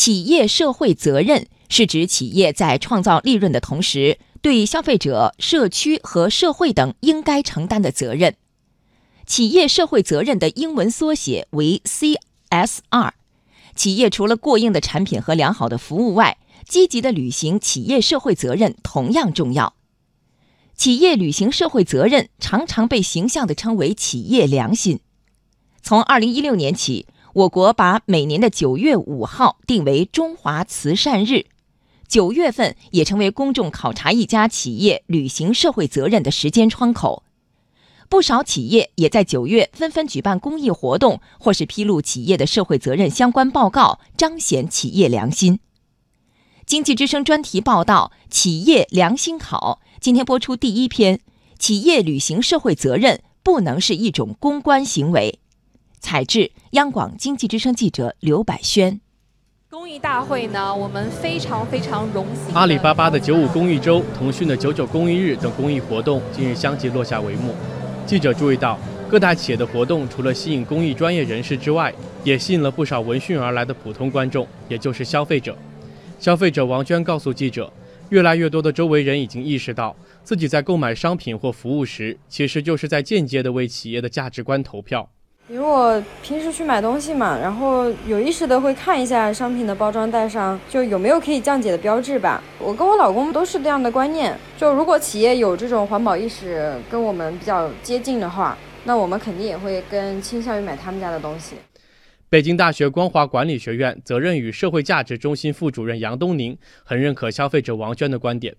企业社会责任是指企业在创造利润的同时，对消费者、社区和社会等应该承担的责任。企业社会责任的英文缩写为 CSR。企业除了过硬的产品和良好的服务外，积极的履行企业社会责任同样重要。企业履行社会责任常常被形象地称为企业良心。从二零一六年起。我国把每年的九月五号定为中华慈善日，九月份也成为公众考察一家企业履行社会责任的时间窗口。不少企业也在九月纷纷举办公益活动，或是披露企业的社会责任相关报告，彰显企业良心。经济之声专题报道《企业良心考》，今天播出第一篇：企业履行社会责任不能是一种公关行为。采制：央广经济之声记者刘百轩。公益大会呢，我们非常非常荣幸。阿里巴巴的九五公益周、腾讯的九九公益日等公益活动近日相继落下帷幕。记者注意到，各大企业的活动除了吸引公益专业人士之外，也吸引了不少闻讯而来的普通观众，也就是消费者。消费者王娟告诉记者，越来越多的周围人已经意识到，自己在购买商品或服务时，其实就是在间接的为企业的价值观投票。因为我平时去买东西嘛，然后有意识的会看一下商品的包装袋上就有没有可以降解的标志吧。我跟我老公都是这样的观念，就如果企业有这种环保意识跟我们比较接近的话，那我们肯定也会更倾向于买他们家的东西。北京大学光华管理学院责任与社会价值中心副主任杨东宁很认可消费者王娟的观点，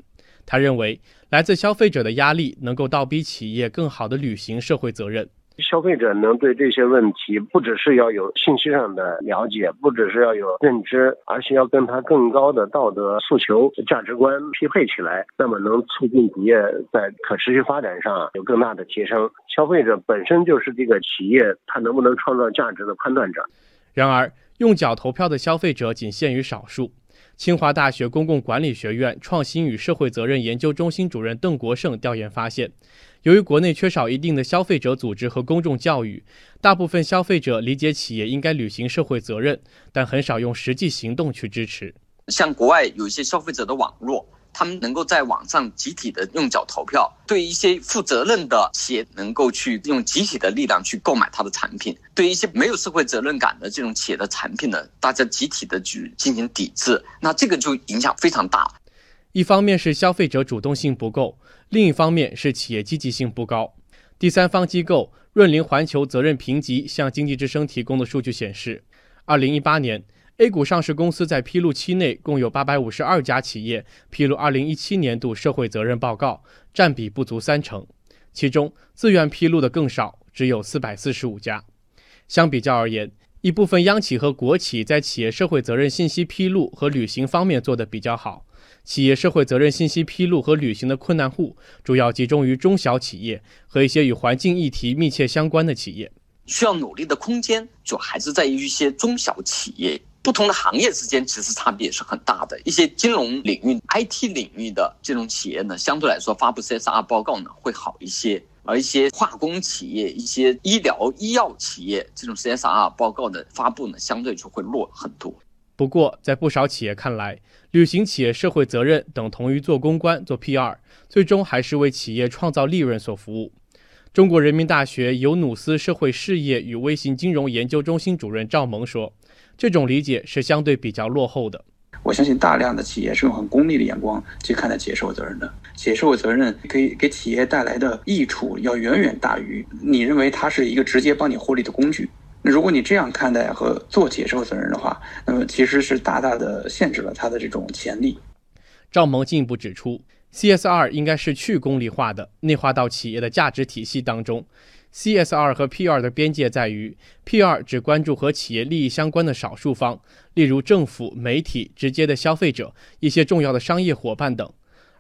他认为来自消费者的压力能够倒逼企业更好地履行社会责任。消费者能对这些问题，不只是要有信息上的了解，不只是要有认知，而且要跟他更高的道德诉求、价值观匹配起来，那么能促进企业在可持续发展上有更大的提升。消费者本身就是这个企业它能不能创造价值的判断者。然而，用脚投票的消费者仅限于少数。清华大学公共管理学院创新与社会责任研究中心主任邓国胜调研发现。由于国内缺少一定的消费者组织和公众教育，大部分消费者理解企业应该履行社会责任，但很少用实际行动去支持。像国外有一些消费者的网络，他们能够在网上集体的用脚投票，对一些负责任的企业能够去用集体的力量去购买它的产品，对一些没有社会责任感的这种企业的产品呢，大家集体的去进行抵制，那这个就影响非常大。一方面是消费者主动性不够，另一方面是企业积极性不高。第三方机构润林环球责任评级向经济之声提供的数据显示，二零一八年 A 股上市公司在披露期内共有八百五十二家企业披露二零一七年度社会责任报告，占比不足三成，其中自愿披露的更少，只有四百四十五家。相比较而言，一部分央企和国企在企业社会责任信息披露和履行方面做得比较好。企业社会责任信息披露和履行的困难户，主要集中于中小企业和一些与环境议题密切相关的企业。需要努力的空间，主要还是在于一些中小企业。不同的行业之间其实差别也是很大的。一些金融领域、IT 领域的这种企业呢，相对来说发布 CSR 报告呢会好一些；而一些化工企业、一些医疗医药企业，这种 CSR 报告的发布呢，相对就会弱很多。不过，在不少企业看来，履行企业社会责任等同于做公关、做 PR，最终还是为企业创造利润所服务。中国人民大学尤努斯社会事业与微型金融研究中心主任赵萌说：“这种理解是相对比较落后的。我相信大量的企业是用很功利的眼光去看待企业社会责任的。企业社会责任可以给企业带来的益处要远远大于你认为它是一个直接帮你获利的工具。”那如果你这样看待和做企业社会责任的话，那么其实是大大的限制了它的这种潜力。赵萌进一步指出，CSR 应该是去功利化的，内化到企业的价值体系当中。CSR 和 PR 的边界在于，PR 只关注和企业利益相关的少数方，例如政府、媒体、直接的消费者、一些重要的商业伙伴等，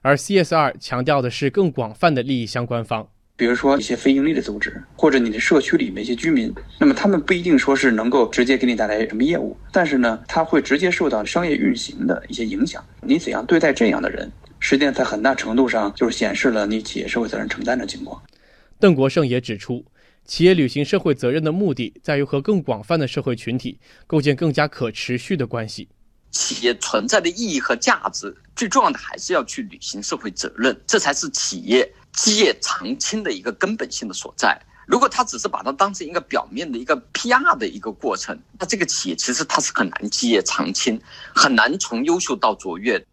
而 CSR 强调的是更广泛的利益相关方。比如说一些非盈利的组织，或者你的社区里面一些居民，那么他们不一定说是能够直接给你带来什么业务，但是呢，他会直接受到商业运行的一些影响。你怎样对待这样的人，实际上在很大程度上就是显示了你企业社会责任承担的情况。邓国胜也指出，企业履行社会责任的目的在于和更广泛的社会群体构建更加可持续的关系。企业存在的意义和价值，最重要的还是要去履行社会责任，这才是企业基业长青的一个根本性的所在。如果他只是把它当成一个表面的一个 PR 的一个过程，那这个企业其实它是很难基业长青，很难从优秀到卓越。